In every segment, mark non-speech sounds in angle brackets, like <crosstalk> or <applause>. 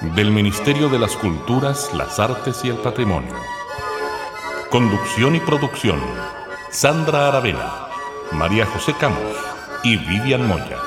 del Ministerio de las Culturas, las Artes y el Patrimonio. Conducción y producción, Sandra Aravena, María José Camus y Vivian Moya.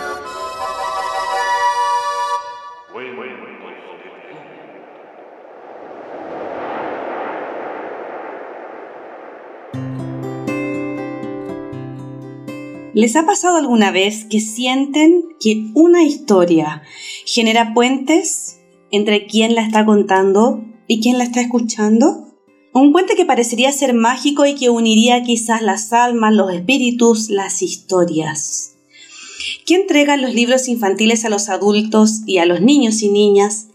¿Les ha pasado alguna vez que sienten que una historia genera puentes entre quien la está contando y quien la está escuchando? Un puente que parecería ser mágico y que uniría quizás las almas, los espíritus, las historias. ¿Quién entrega los libros infantiles a los adultos y a los niños y niñas?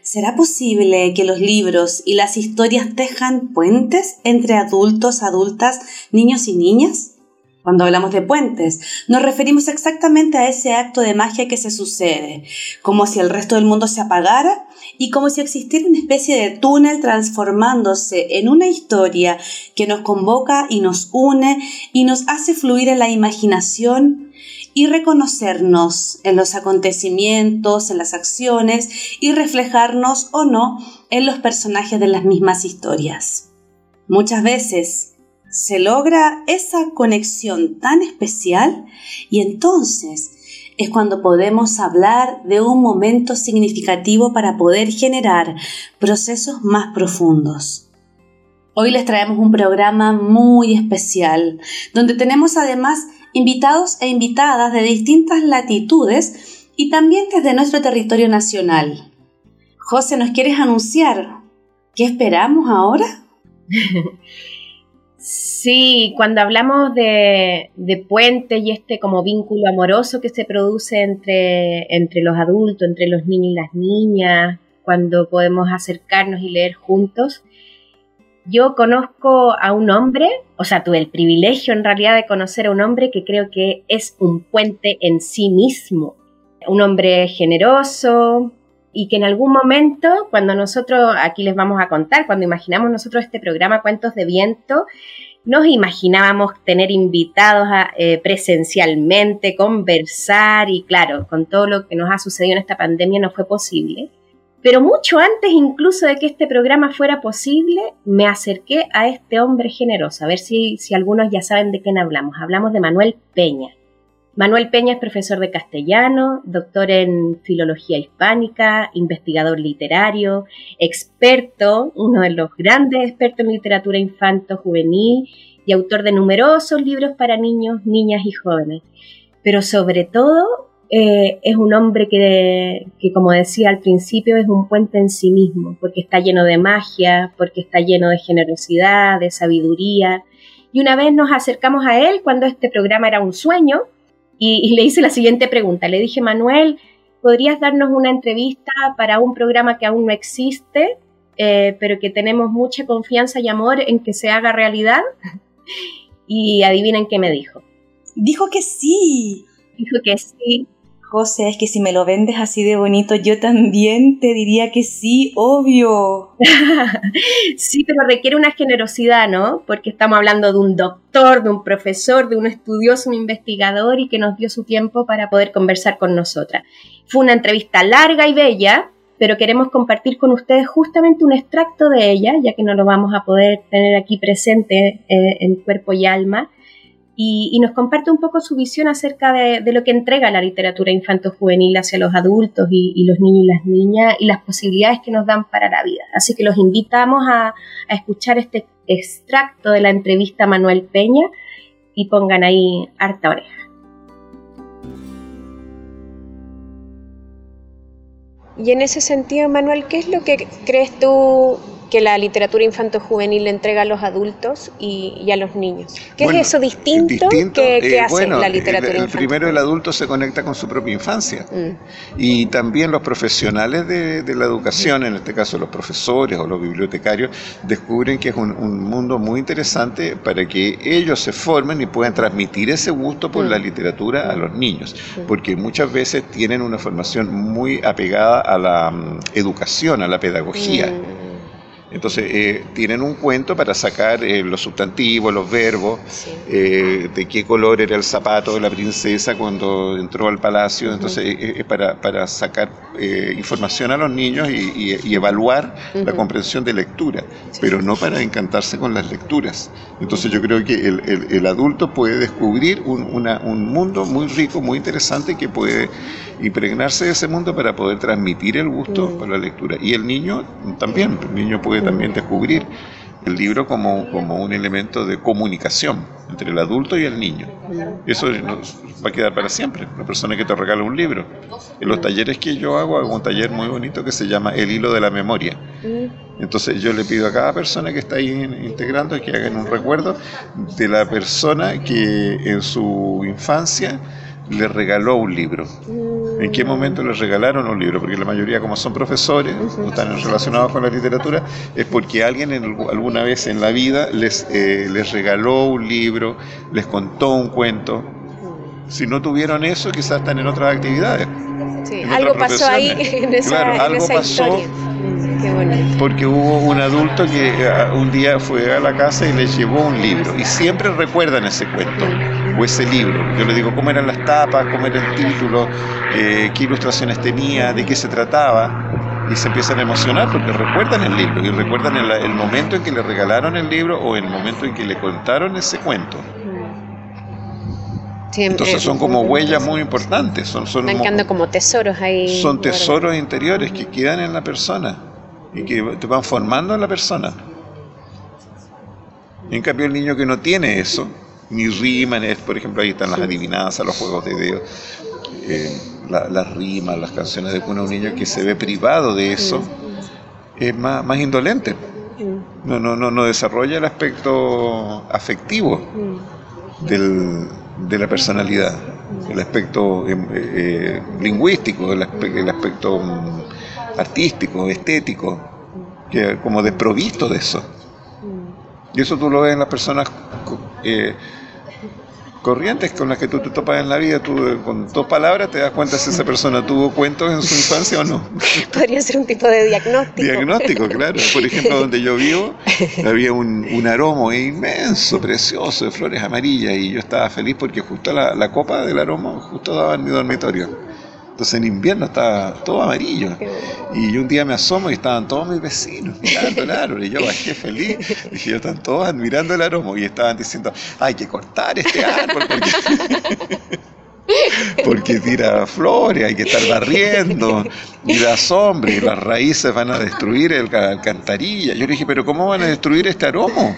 ¿Será posible que los libros y las historias tejan puentes entre adultos, adultas, niños y niñas? Cuando hablamos de puentes, nos referimos exactamente a ese acto de magia que se sucede, como si el resto del mundo se apagara y como si existiera una especie de túnel transformándose en una historia que nos convoca y nos une y nos hace fluir en la imaginación y reconocernos en los acontecimientos, en las acciones y reflejarnos o no en los personajes de las mismas historias. Muchas veces se logra esa conexión tan especial y entonces es cuando podemos hablar de un momento significativo para poder generar procesos más profundos. Hoy les traemos un programa muy especial, donde tenemos además invitados e invitadas de distintas latitudes y también desde nuestro territorio nacional. José, ¿nos quieres anunciar qué esperamos ahora? <laughs> Sí, cuando hablamos de, de puentes y este como vínculo amoroso que se produce entre, entre los adultos, entre los niños y las niñas, cuando podemos acercarnos y leer juntos, yo conozco a un hombre, o sea, tuve el privilegio en realidad de conocer a un hombre que creo que es un puente en sí mismo. Un hombre generoso, y que en algún momento, cuando nosotros, aquí les vamos a contar, cuando imaginamos nosotros este programa Cuentos de Viento, nos imaginábamos tener invitados eh, presencialmente, conversar y claro, con todo lo que nos ha sucedido en esta pandemia no fue posible. Pero mucho antes incluso de que este programa fuera posible, me acerqué a este hombre generoso, a ver si, si algunos ya saben de quién hablamos. Hablamos de Manuel Peña. Manuel Peña es profesor de castellano, doctor en filología hispánica, investigador literario, experto, uno de los grandes expertos en literatura infanto-juvenil y autor de numerosos libros para niños, niñas y jóvenes. Pero sobre todo eh, es un hombre que, que, como decía al principio, es un puente en sí mismo, porque está lleno de magia, porque está lleno de generosidad, de sabiduría. Y una vez nos acercamos a él cuando este programa era un sueño, y, le hice la siguiente pregunta. Le dije, Manuel, ¿podrías darnos una entrevista para un programa que aún no existe, eh, pero que tenemos mucha confianza y amor en que se haga realidad? <laughs> Y adivinen qué me dijo. Dijo que sí. Dijo que sí. Es que si me lo vendes así de bonito, yo también te diría que sí, obvio. <laughs> sí, pero requiere una generosidad, ¿no? Porque estamos hablando de un doctor, de un profesor, de un estudioso, un investigador y que nos dio su tiempo para poder conversar con nosotras. Fue una entrevista larga y bella, pero queremos compartir con ustedes justamente un extracto de ella, ya que no lo vamos a poder tener aquí presente eh, en cuerpo y alma y, nos comparte un poco su visión acerca de, lo que entrega la literatura infanto-juvenil hacia los adultos y, los niños y las niñas y las posibilidades que nos dan para la vida. Así que los invitamos a, escuchar este extracto de la entrevista a Manuel Peña y pongan ahí harta oreja. Y en ese sentido, Manuel, ¿qué es lo que crees tú que la literatura infanto-juvenil le entrega a los adultos y, a los niños. ¿Qué es eso distinto, que, eh, hace la literatura el, el primero, el adulto se conecta con su propia infancia. Mm. Y también los profesionales de, la educación, en este caso los profesores o los bibliotecarios, descubren que es un, mundo muy interesante para que ellos se formen y puedan transmitir ese gusto por la mm. literatura a los niños. Mm. Porque muchas veces tienen una formación muy apegada a la educación, a la pedagogía. Entonces, eh, tienen un cuento para sacar eh, los sustantivos, los verbos, eh, de qué color era el zapato de la princesa cuando entró al palacio. Entonces, es para, para, sacar información a los niños y, evaluar la comprensión de lectura, pero no para encantarse con las lecturas. Entonces, yo creo que el, el, adulto puede descubrir un, un mundo muy rico, muy interesante que puede impregnarse de ese mundo para poder transmitir el gusto por la lectura. Y el niño también, el niño puede también descubrir el libro como, como un elemento de comunicación entre el adulto y el niño. Eso va a quedar para siempre, la persona que te regala un libro. En los talleres que yo hago, hago un taller muy bonito que se llama El hilo de la memoria. Entonces yo le pido a cada persona que está ahí integrando que hagan un recuerdo de la persona que en su infancia le regaló un libro. ¿En qué momento les regalaron un libro? Porque la mayoría, como son profesores, o están relacionados con la literatura, es porque alguien en, alguna vez en la vida les, eh, les regaló un libro, les contó un cuento. Si no tuvieron eso, quizás están en otras actividades. Sí, algo pasó ahí <laughs> en esa, claro, algo pasó porque hubo un adulto que eh, un día fue a la casa y le llevó un libro y siempre recuerdan ese cuento o ese libro. Yo le digo cómo eran las tapas, cómo era el título, eh, qué ilustraciones tenía, de qué se trataba y se empiezan a emocionar porque recuerdan el libro y recuerdan el, momento en que le regalaron el libro o el momento en que le contaron ese cuento. Entonces son como huellas muy importantes. Son, son como tesoros ahí. Son tesoros interiores que quedan en la persona y que te van formando en la persona. En cambio, el niño que no tiene eso, ni rima, por ejemplo, ahí están las adivinanzas, los juegos de Dios, eh, las rimas, las canciones de cuna, un niño que se ve privado de eso, es más, más indolente. No, no, no, no desarrolla el aspecto afectivo del, de la personalidad, el aspecto eh, eh, lingüístico, el, aspecto mm, artístico, estético, que como desprovisto de eso. Y eso tú lo ves en las personas eh, corrientes con las que tú te topas en la vida, tú con dos palabras te das cuenta si esa persona tuvo cuentos en su infancia o no. <laughs> Podría ser un tipo de diagnóstico. Diagnóstico, claro. Por <laughs> ejemplo, donde yo vivo, había un, un aroma inmenso, precioso, de flores amarillas, y yo estaba feliz porque justo la, la copa del aroma justo daba en mi dormitorio. Entonces en invierno estaba todo amarillo. Y un día me asomo y estaban todos mis vecinos mirando el árbol. Y yo bajé feliz. <laughs> Dije, yo están todos admirando el aroma. Y estaban diciendo, hay que cortar este árbol porque, <laughs> porque tira flores, hay que estar barriendo. Y da sombra y las raíces van a destruir el alcantarilla. Yo le dije, pero ¿cómo van a destruir este aroma?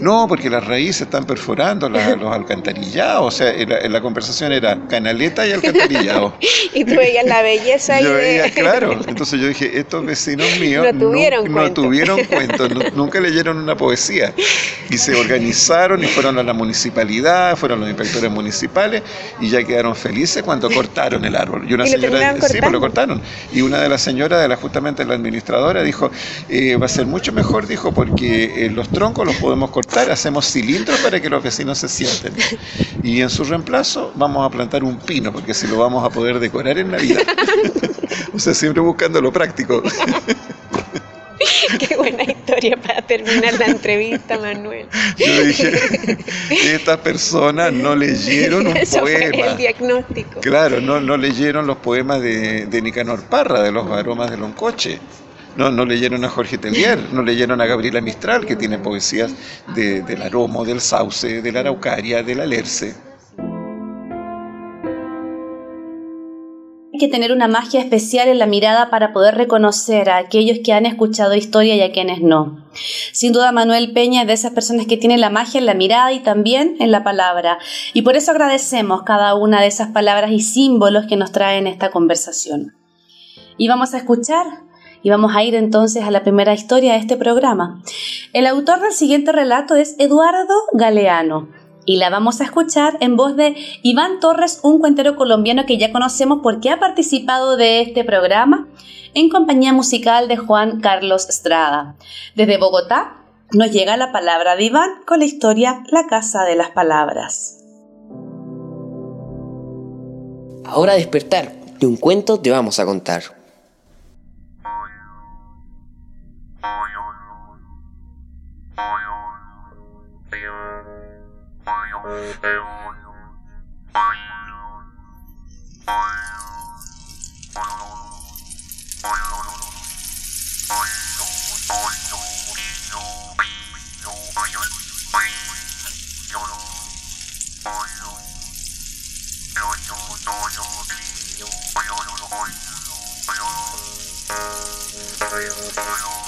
No, porque las raíces están perforando los alcantarillados. O sea, la, conversación era canaleta y alcantarillado. <laughs> y tú veías la belleza. Yo veía, claro. <laughs> Entonces yo dije, estos vecinos míos no tuvieron, no, tuvieron <laughs> cuentos, nunca leyeron una poesía. Y se organizaron y fueron a la municipalidad, fueron los inspectores municipales y ya quedaron felices cuando cortaron el árbol. Y una señora, sí, pues lo cortaron. Y una de las señoras, de la, justamente la administradora, dijo, eh, va a ser mucho mejor, dijo, porque eh, los troncos los podemos cortar, hacemos cilindros para que los vecinos se sienten. Y en su reemplazo vamos a plantar un pino, porque si lo vamos a poder decorar en Navidad. <laughs> o sea, siempre buscando lo práctico. <laughs> Qué buena historia para terminar la entrevista, Manuel. Yo dije, estas personas no leyeron un poema. el diagnóstico. Claro, no, no leyeron los poemas de, de Nicanor Parra, de los aromas de Loncoche. No, no leyeron a Jorge Tellier, no leyeron a Gabriela Mistral, que tiene poesías del aromo, del sauce, de la araucaria, del alerce. Hay que tener una magia especial en la mirada para poder reconocer a aquellos que han escuchado historia y a quienes no. Sin duda Manuel Peña es de esas personas que tienen la magia en la mirada y también en la palabra. Y por eso agradecemos cada una de esas palabras y símbolos que nos traen esta conversación. Y vamos a escuchar Y vamos a ir entonces a la primera historia de este programa. El autor del siguiente relato es Eduardo Galeano y la vamos a escuchar en voz de Iván Torres, un cuentero colombiano que ya conocemos porque ha participado de este programa en compañía musical de Juan Carlos Estrada. Desde Bogotá nos llega la palabra de Iván con la historia La Casa de las Palabras. Ahora despertar, de un cuento te vamos a contar. Bye. Boil, boil, boil.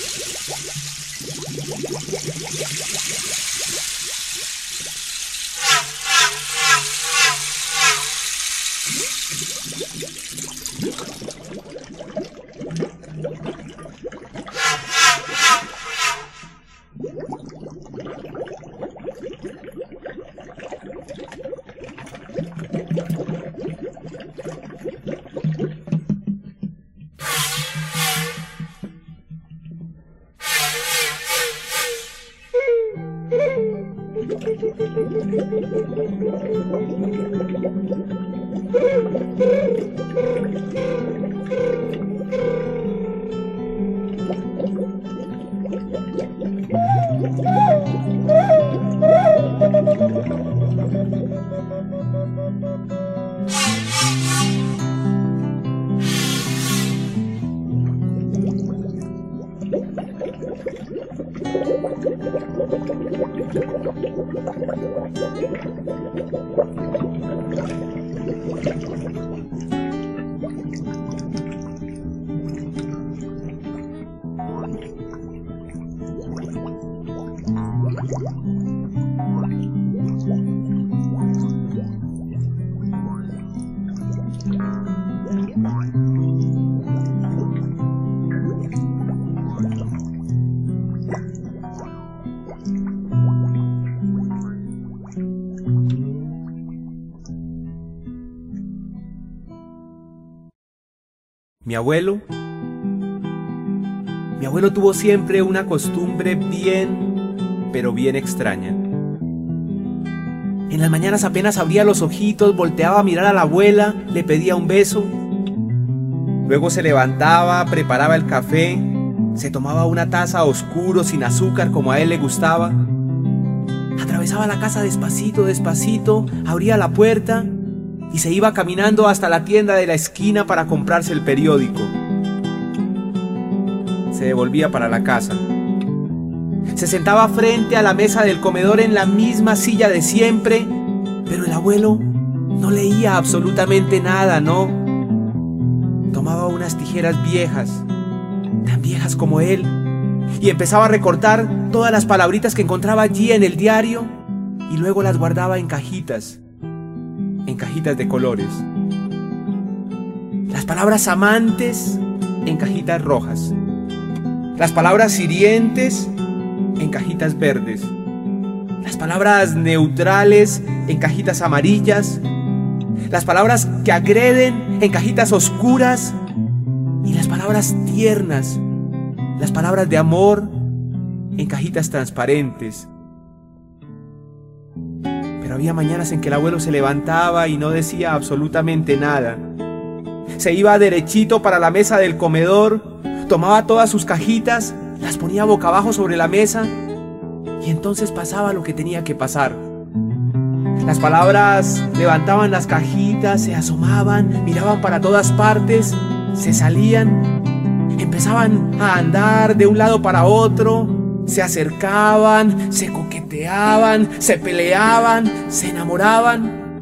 Mi abuelo, mi abuelo tuvo siempre una costumbre bien, pero bien extraña. En las mañanas apenas abría los ojitos, volteaba a mirar a la abuela, le pedía un beso. Luego se levantaba, preparaba el café, se tomaba una taza oscuro sin azúcar como a él le gustaba. Atravesaba la casa despacito, despacito, abría la puerta y se iba caminando hasta la tienda de la esquina para comprarse el periódico. Se devolvía para la casa. Se sentaba frente a la mesa del comedor en la misma silla de siempre, pero el abuelo no leía absolutamente nada, ¿no? Tomaba unas tijeras viejas, tan viejas como él, y empezaba a recortar todas las palabritas que encontraba allí en el diario y luego las guardaba en cajitas cajitas de colores. Las palabras amantes en cajitas rojas. Las palabras hirientes en cajitas verdes. Las palabras neutrales en cajitas amarillas. Las palabras que agreden en cajitas oscuras. Y las palabras tiernas, las palabras de amor en cajitas transparentes había mañanas en que el abuelo se levantaba y no decía absolutamente nada. Se iba derechito para la mesa del comedor, tomaba todas sus cajitas, las ponía boca abajo sobre la mesa y entonces pasaba lo que tenía que pasar. Las palabras levantaban las cajitas, se asomaban, miraban para todas partes, se salían, empezaban a andar de un lado para otro, se acercaban, se coqueteaban, se peleaban, se enamoraban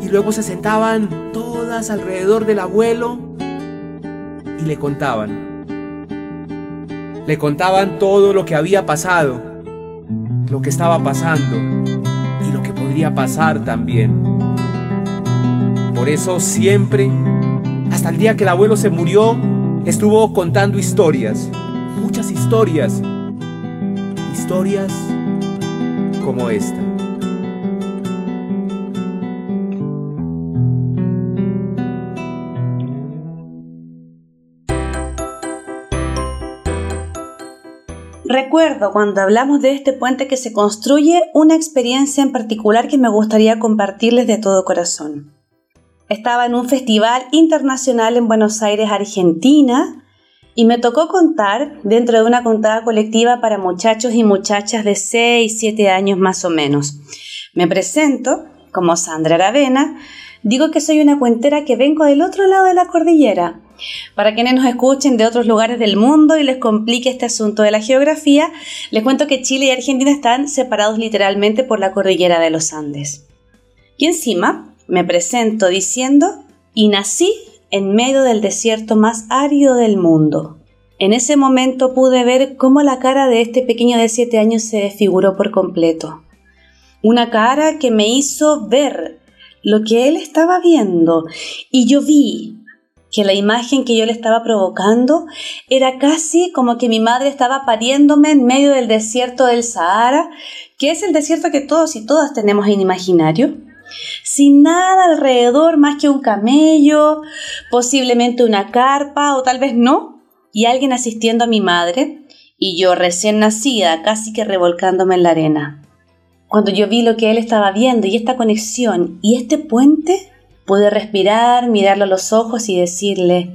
y luego se sentaban todas alrededor del abuelo y le contaban. Le contaban todo lo que había pasado, lo que estaba pasando y lo que podría pasar también. Por eso siempre, hasta el día que el abuelo se murió, estuvo contando historias, muchas historias, como esta. Recuerdo cuando hablamos de este puente que se construye una experiencia en particular que me gustaría compartirles de todo corazón. Estaba en un festival internacional en Buenos Aires, Argentina, y me tocó contar dentro de una contada colectiva para muchachos y muchachas de 6, 7 años más o menos. Me presento como Sandra Aravena, digo que soy una cuentera que vengo del otro lado de la cordillera, para quienes nos escuchen de otros lugares del mundo y les complique este asunto de la geografía, les cuento que Chile y Argentina están separados literalmente por la cordillera de los Andes. Y encima me presento diciendo, y nací en medio del desierto más árido del mundo. En ese momento pude ver cómo la cara de este pequeño de 7 años se desfiguró por completo. Una cara que me hizo ver lo que él estaba viendo y yo vi que la imagen que yo le estaba provocando era casi como que mi madre estaba pariéndome en medio del desierto del Sahara, que es el desierto que todos y todas tenemos en imaginario, sin nada alrededor más que un camello, posiblemente una carpa o tal vez no, y alguien asistiendo a mi madre, y yo recién nacida casi que revolcándome en la arena. Cuando yo vi lo que él estaba viendo y esta conexión y este puente, Pude respirar, mirarlo a los ojos y decirle,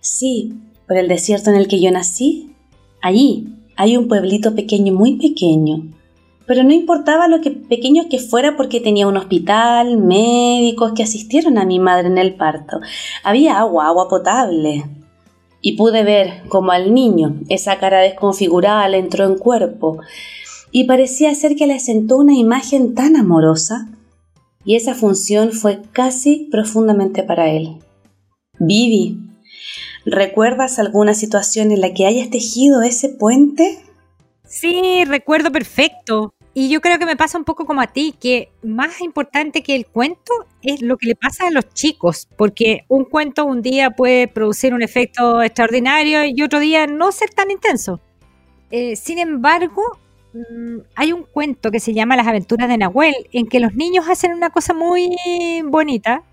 sí, por el desierto en el que yo nací, allí hay un pueblito pequeño, muy pequeño. Pero no importaba lo que pequeño que fuera porque tenía un hospital, médicos que asistieron a mi madre en el parto. Había agua, agua potable. Y pude ver como al niño esa cara desconfigurada le entró en cuerpo y parecía ser que le sentó una imagen tan amorosa y esa función fue casi profundamente para él. Vivi, ¿recuerdas alguna situación en la que hayas tejido ese puente? Sí, recuerdo perfecto. Y yo creo que me pasa un poco como a ti, que más importante que el cuento es lo que le pasa a los chicos, porque un cuento un día puede producir un efecto extraordinario y otro día no ser tan intenso. Eh, sin embargo, Mm, hay un cuento que se llama Las aventuras de Nahuel, en que los niños hacen una cosa muy bonita,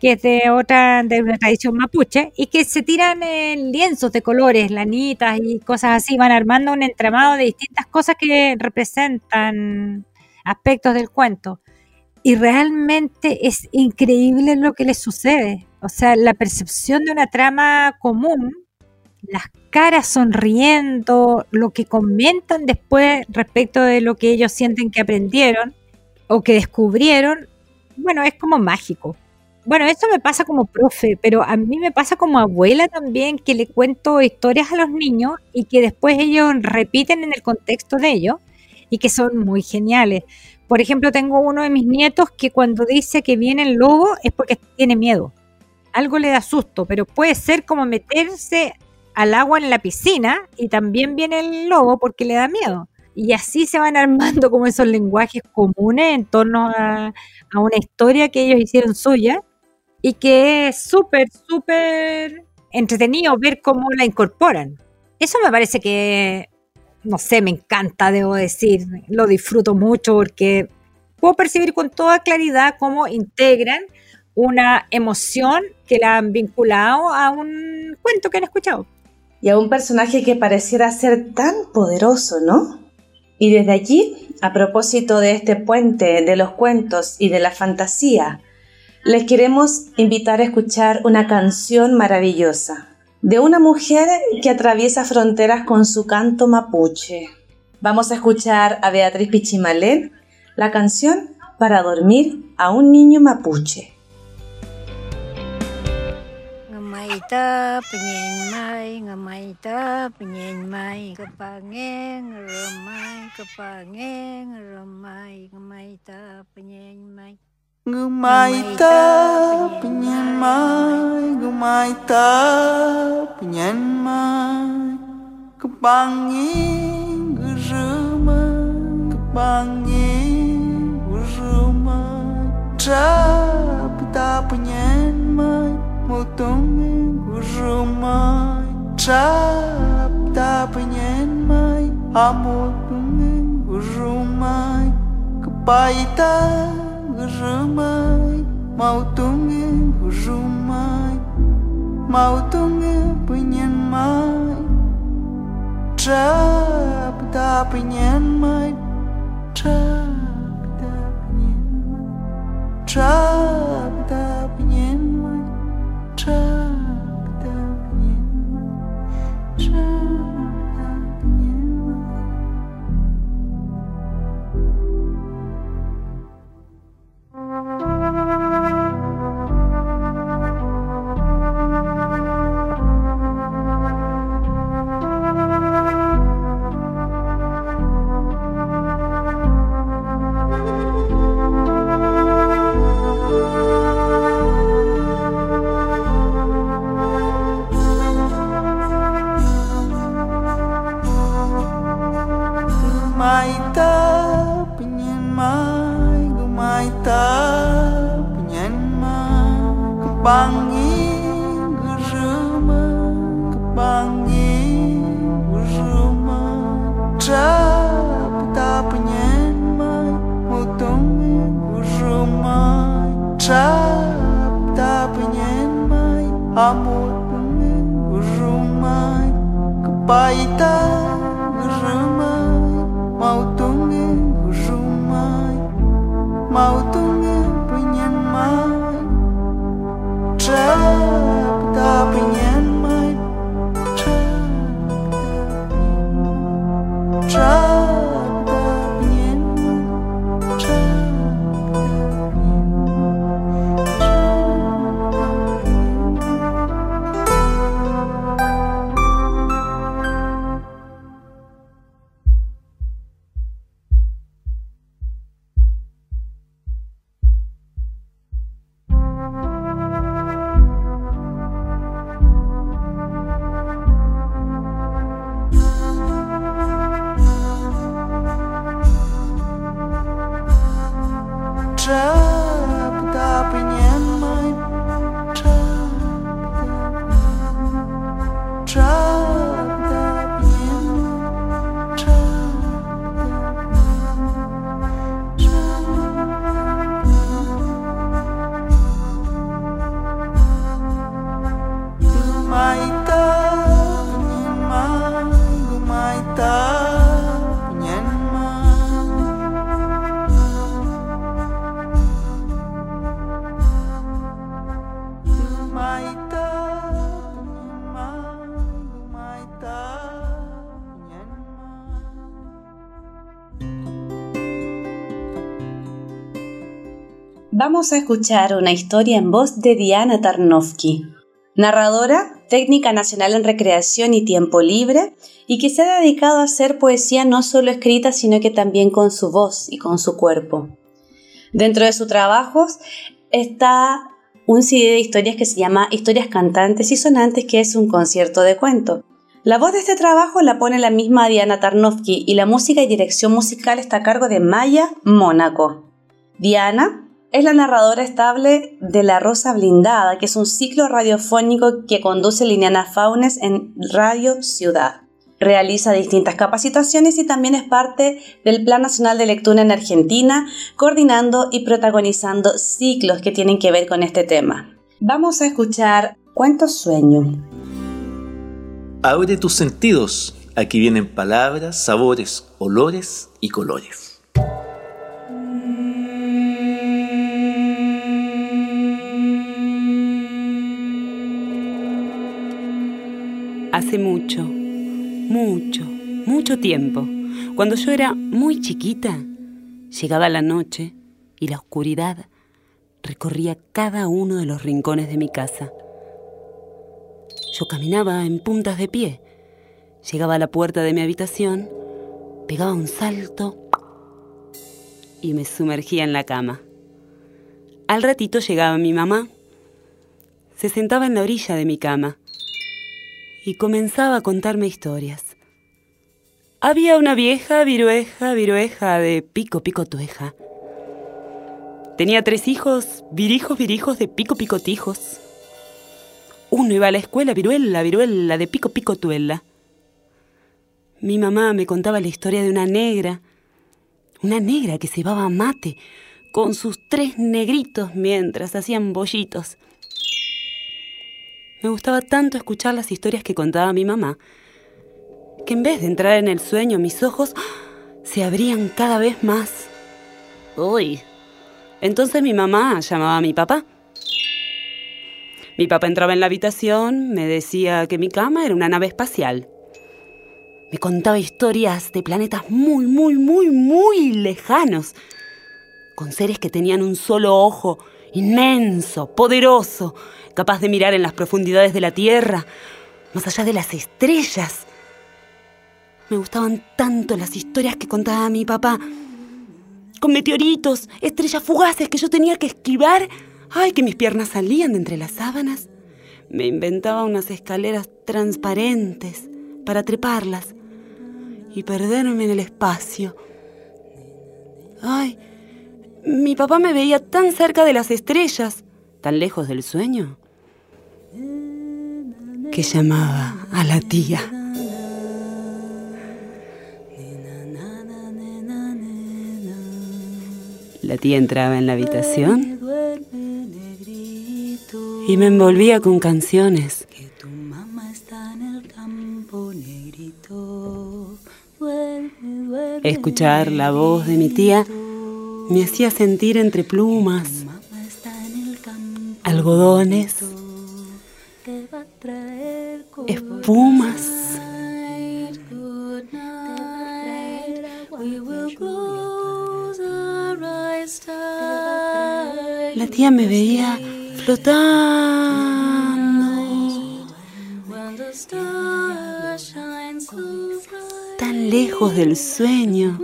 que es de otra, de una tradición mapuche, y que se tiran en lienzos de colores, lanitas y cosas así, van armando un entramado de distintas cosas que representan aspectos del cuento. Y realmente es increíble lo que les sucede. O sea, la percepción de una trama común las caras sonriendo, lo que comentan después respecto de lo que ellos sienten que aprendieron o que descubrieron, bueno, es como mágico. Bueno, esto me pasa como profe, pero a mí me pasa como abuela también, que le cuento historias a los niños y que después ellos repiten en el contexto de ellos y que son muy geniales. Por ejemplo, tengo uno de mis nietos que cuando dice que viene el lobo es porque tiene miedo. Algo le da susto, pero puede ser como meterse al agua en la piscina y también viene el lobo porque le da miedo. Y así se van <laughs> armando como esos lenguajes comunes en torno a, una historia que ellos hicieron suya y que es súper, súper entretenido ver cómo la incorporan. Eso me parece que, no sé, me encanta, debo decir, lo disfruto mucho porque puedo percibir con toda claridad cómo integran una emoción que la han vinculado a un cuento que han escuchado y a un personaje que pareciera ser tan poderoso, ¿no? Y desde allí, a propósito de este puente de los cuentos y de la fantasía, les queremos invitar a escuchar una canción maravillosa, de una mujer que atraviesa fronteras con su canto mapuche. Vamos a escuchar a Beatriz Pichimalén la canción Para dormir a un niño mapuche. Ngamaita penyen mai, ngamaita penyen mai, kepangen remai, kepangen remai, trapta penyen mai. Mutong rumai Trap ta penyen mai Amutong rumai Kepaita rumai Mautong rumai Mautong penyen mai Trap ta penyen mai Trap ta penyen амутны жумай к байта Vamos a escuchar una historia en voz de Diana Tarnowski, narradora, técnica nacional en recreación y tiempo libre, y que se ha dedicado a hacer poesía no solo escrita, sino que también con su voz y con su cuerpo. Dentro de sus trabajos está un CD de historias que se llama Historias cantantes y sonantes, que es un concierto de cuento. La voz de este trabajo la pone la misma Diana Tarnowski y la música y dirección musical está a cargo de Maya Mónaco. Diana es la narradora estable de La Rosa Blindada, que es un ciclo radiofónico que conduce Liliana Faunes en Radio Ciudad. Realiza distintas capacitaciones y también es parte del Plan Nacional de Lectura en Argentina, coordinando y protagonizando ciclos que tienen que ver con este tema. Vamos a escuchar Cuentos Sueño. Abre tus sentidos. Aquí vienen palabras, sabores, olores y colores. Hace mucho, mucho, mucho tiempo, cuando yo era muy chiquita, llegaba la noche y la oscuridad recorría cada uno de los rincones de mi casa. Yo caminaba en puntas de pie, llegaba a la puerta de mi habitación, pegaba un salto y me sumergía en la cama. Al ratito llegaba mi mamá, se sentaba en la orilla de mi cama y comenzaba a contarme historias. Había una vieja virueja, virueja de pico, pico, tueja. Tenía tres hijos, virijos, virijos de pico, pico, tijos. Uno iba a la escuela, viruela, viruela, de pico, pico, tuela. Mi mamá me contaba la historia de una negra, una negra que se llevaba mate con sus tres negritos mientras hacían bollitos. Me gustaba tanto escuchar las historias que contaba mi mamá, que en vez de entrar en el sueño, mis ojos se abrían cada vez más. Uy, entonces mi mamá llamaba a mi papá. Mi papá entraba en la habitación, me decía que mi cama era una nave espacial. Me contaba historias de planetas muy, muy, muy, muy lejanos, con seres que tenían un solo ojo, inmenso, poderoso, capaz de mirar en las profundidades de la Tierra, más allá de las estrellas. Me gustaban tanto las historias que contaba mi papá con meteoritos, estrellas fugaces que yo tenía que esquivar. Ay, que mis piernas salían de entre las sábanas. Me inventaba unas escaleras transparentes para treparlas y perderme en el espacio. Ay, mi papá me veía tan cerca de las estrellas, tan lejos del sueño, que llamaba a la tía. La tía entraba en la habitación y me envolvía con canciones. Escuchar la voz de mi tía me hacía sentir entre plumas, algodones, espumas. La tía me veía flotando tan lejos del sueño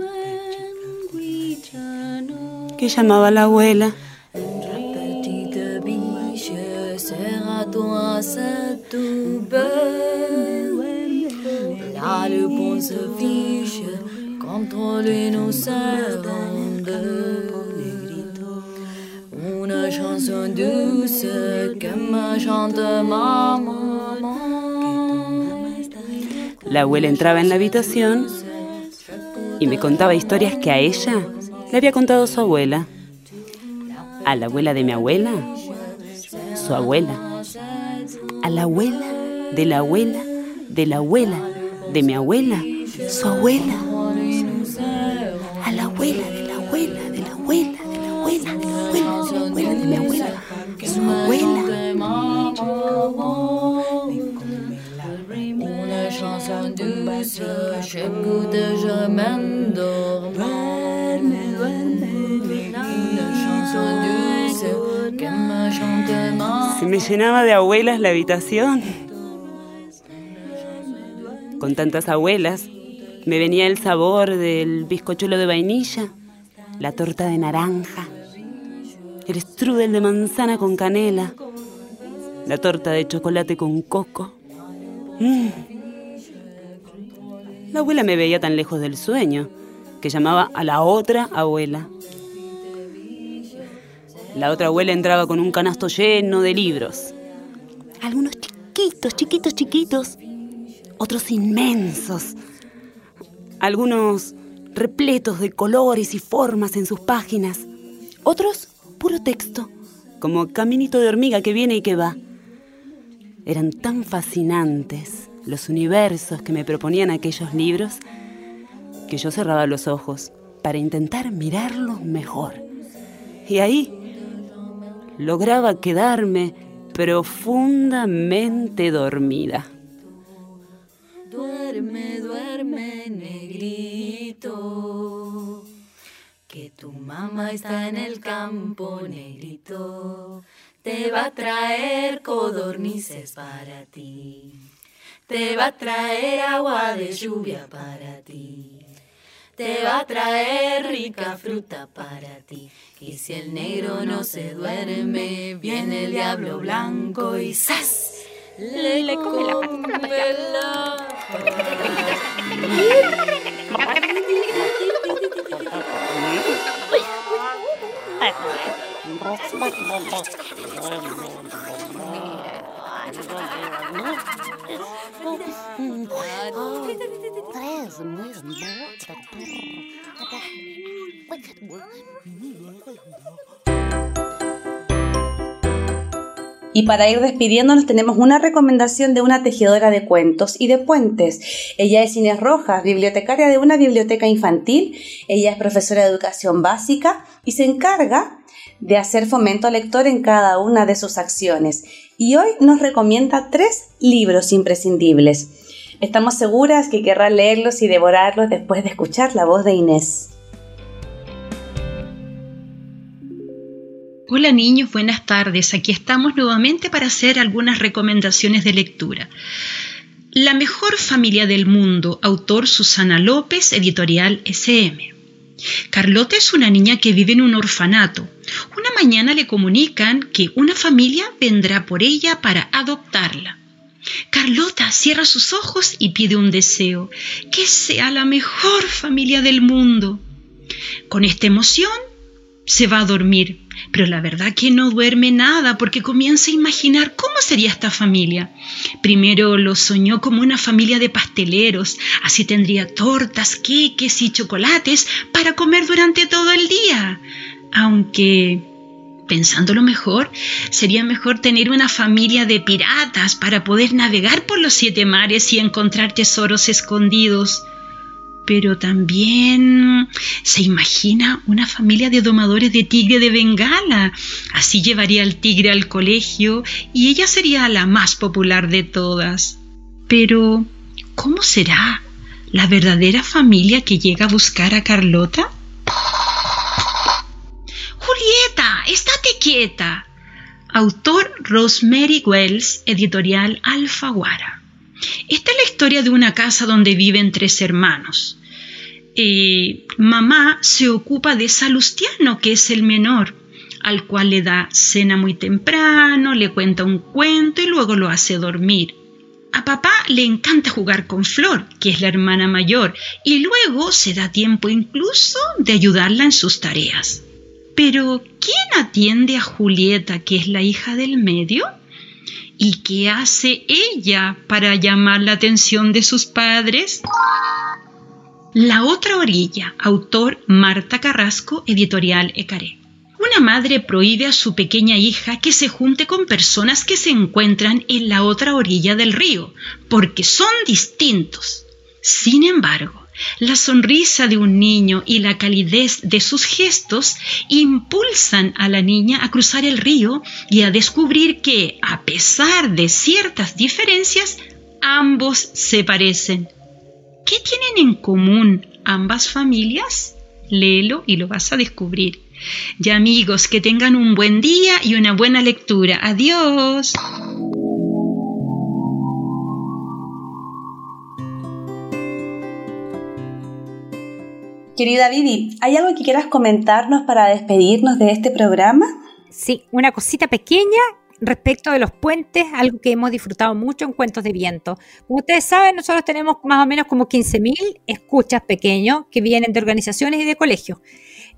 que llamaba la abuela. Una chanson douce que me chante mamá. La abuela entraba en la habitación y me contaba historias que a ella le había contado su abuela. A la abuela de mi abuela, su abuela. A la abuela de la abuela de la abuela de mi abuela, su abuela. A la abuela de la abuela de la abuela de la abuela de la abuela de la abuela de mi abuela, su abuela. Una chanson douce, j'écoute, je m'endors. Me llenaba de abuelas la habitación. Con tantas abuelas, me venía el sabor del bizcochuelo de vainilla, la torta de naranja, el strudel de manzana con canela, la torta de chocolate con coco. Mm. La abuela me veía tan lejos del sueño que llamaba a la otra abuela. La otra abuela entraba con un canasto lleno de libros. Algunos chiquitos, chiquitos, chiquitos. Otros inmensos. Algunos repletos de colores y formas en sus páginas. Otros puro texto, como caminito de hormiga que viene y que va. Eran tan fascinantes los universos que me proponían aquellos libros que yo cerraba los ojos para intentar mirarlos mejor. Y ahí lograba quedarme profundamente dormida. duerme, duerme, negrito. Que tu mamá está en el campo, negrito. Te va a traer codornices para ti. Te va a traer agua de lluvia para ti. Te va a traer rica fruta para ti. Y si el negro no se duerme, viene el diablo blanco y ¡zas! Le, come la Y para ir despidiéndonos tenemos una recomendación de una tejedora de cuentos y de puentes. Ella es Inés Rojas, bibliotecaria de una biblioteca infantil. Ella es profesora de educación básica y se encarga de hacer fomento lector en cada una de sus acciones. Y hoy nos recomienda tres libros imprescindibles. Estamos seguras que querrá leerlos y devorarlos después de escuchar la voz de Inés. Hola niños, buenas tardes. Aquí estamos nuevamente para hacer algunas recomendaciones de lectura. La mejor familia del mundo, autor Susana López, editorial SM. Carlota es una niña que vive en un orfanato. Una mañana le comunican que una familia vendrá por ella para adoptarla. Carlota cierra sus ojos y pide un deseo, que sea la mejor familia del mundo. Con esta emoción se va a dormir, pero la verdad que no duerme nada porque comienza a imaginar cómo sería esta familia. Primero lo soñó como una familia de pasteleros, así tendría tortas, queques y chocolates para comer durante todo el día. Aunque, pensándolo mejor, sería mejor tener una familia de piratas para poder navegar por los siete mares y encontrar tesoros escondidos pero también se imagina una familia de domadores de tigre de Bengala. Así llevaría al tigre al colegio y ella sería la más popular de todas. Pero, ¿cómo será la verdadera familia que llega a buscar a Carlota? Quieta. Autor Rosemary Wells, editorial Alfaguara. Esta es la historia de una casa donde viven tres hermanos. Eh, mamá se ocupa de Salustiano, que es el menor, al cual le da cena muy temprano, le cuenta un cuento y luego lo hace dormir. A papá le encanta jugar con Flor, que es la hermana mayor, y luego se da tiempo incluso de ayudarla en sus tareas. Pero, ¿quién atiende a Julieta, que es la hija del medio? ¿Y qué hace ella para llamar la atención de sus padres? La otra orilla, autor Marta Carrasco, editorial Ecaré. Una madre prohíbe a su pequeña hija que se junte con personas que se encuentran en la otra orilla del río, porque son distintos. Sin embargo, la sonrisa de un niño y la calidez de sus gestos impulsan a la niña a cruzar el río y a descubrir que, a pesar de ciertas diferencias, ambos se parecen. ¿Qué tienen en común ambas familias? Léelo y lo vas a descubrir. Ya amigos, que tengan un buen día y una buena lectura. Adiós. Querida Vivi, ¿hay algo que quieras comentarnos para despedirnos de este programa? Sí, una cosita pequeña respecto de los puentes, algo que hemos disfrutado mucho en Cuentos de Viento. Como ustedes saben, nosotros tenemos más o menos como 15.000 escuchas pequeños que vienen de organizaciones y de colegios.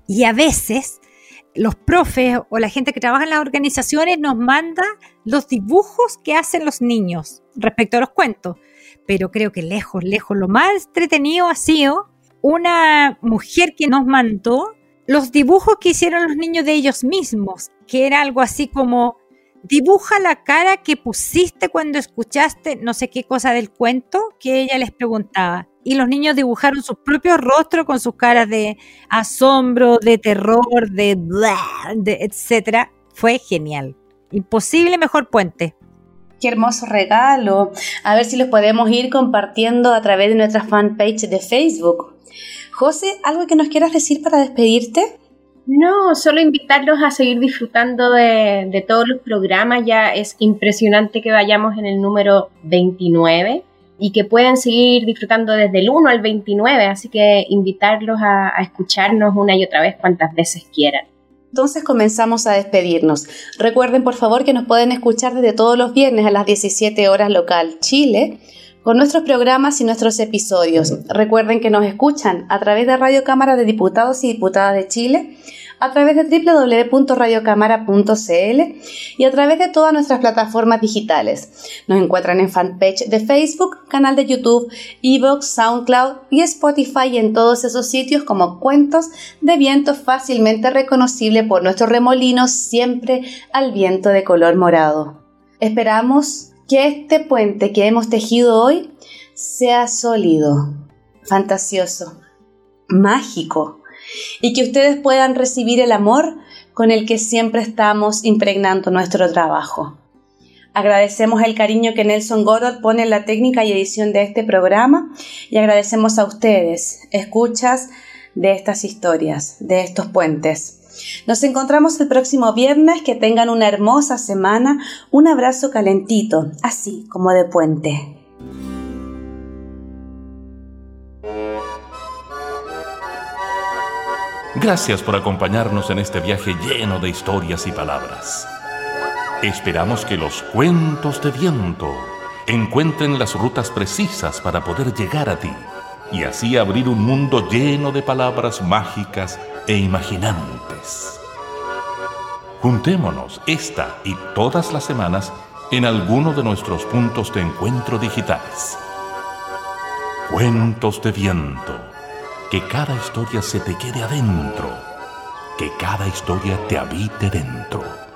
Y a veces los profes o la gente que trabaja en las organizaciones nos manda los dibujos que hacen los niños respecto a los cuentos. Pero creo que lejos, lejos, lo más entretenido ha sido una mujer que nos mandó los dibujos que hicieron los niños de ellos mismos, que era algo así como, dibuja la cara que pusiste cuando escuchaste no sé qué cosa del cuento que ella les preguntaba. Y los niños dibujaron sus propios rostros con sus caras de asombro, de terror, de, bla, de etcétera. Fue genial. Imposible mejor puente. Qué hermoso regalo. A ver si los podemos ir compartiendo a través de nuestra fanpage de Facebook. José, ¿algo que nos quieras decir para despedirte? No, solo invitarlos a seguir disfrutando de, todos los programas. Ya es impresionante que vayamos en el número 29 y que pueden seguir disfrutando desde el 1 al 29. Así que invitarlos a escucharnos una y otra vez cuantas veces quieran. Entonces comenzamos a despedirnos. Recuerden por favor que nos pueden escuchar desde todos los viernes a las 17 horas local Chile con nuestros programas y nuestros episodios. Recuerden que nos escuchan a través de Radio Cámara de Diputados y Diputadas de Chile a través de www.radiocámara.cl y a través de todas nuestras plataformas digitales. Nos encuentran en fanpage de Facebook, canal de YouTube, Evox, SoundCloud y Spotify y en todos esos sitios como cuentos de viento fácilmente reconocible por nuestros remolinos siempre al viento de color morado. Esperamos que este puente que hemos tejido hoy sea sólido, fantasioso, mágico y que ustedes puedan recibir el amor con el que siempre estamos impregnando nuestro trabajo. Agradecemos el cariño que Nelson Goddard pone en la técnica y edición de este programa y agradecemos a ustedes, escuchas de estas historias, de estos puentes. Nos encontramos el próximo viernes, que tengan una hermosa semana, un abrazo calentito, así como de puente. Gracias por acompañarnos en este viaje lleno de historias y palabras. Esperamos que los cuentos de viento encuentren las rutas precisas para poder llegar a ti y así abrir un mundo lleno de palabras mágicas e imaginantes. Juntémonos esta y todas las semanas en alguno de nuestros puntos de encuentro digitales. Cuentos de viento que cada historia se te quede adentro, que cada historia te habite dentro.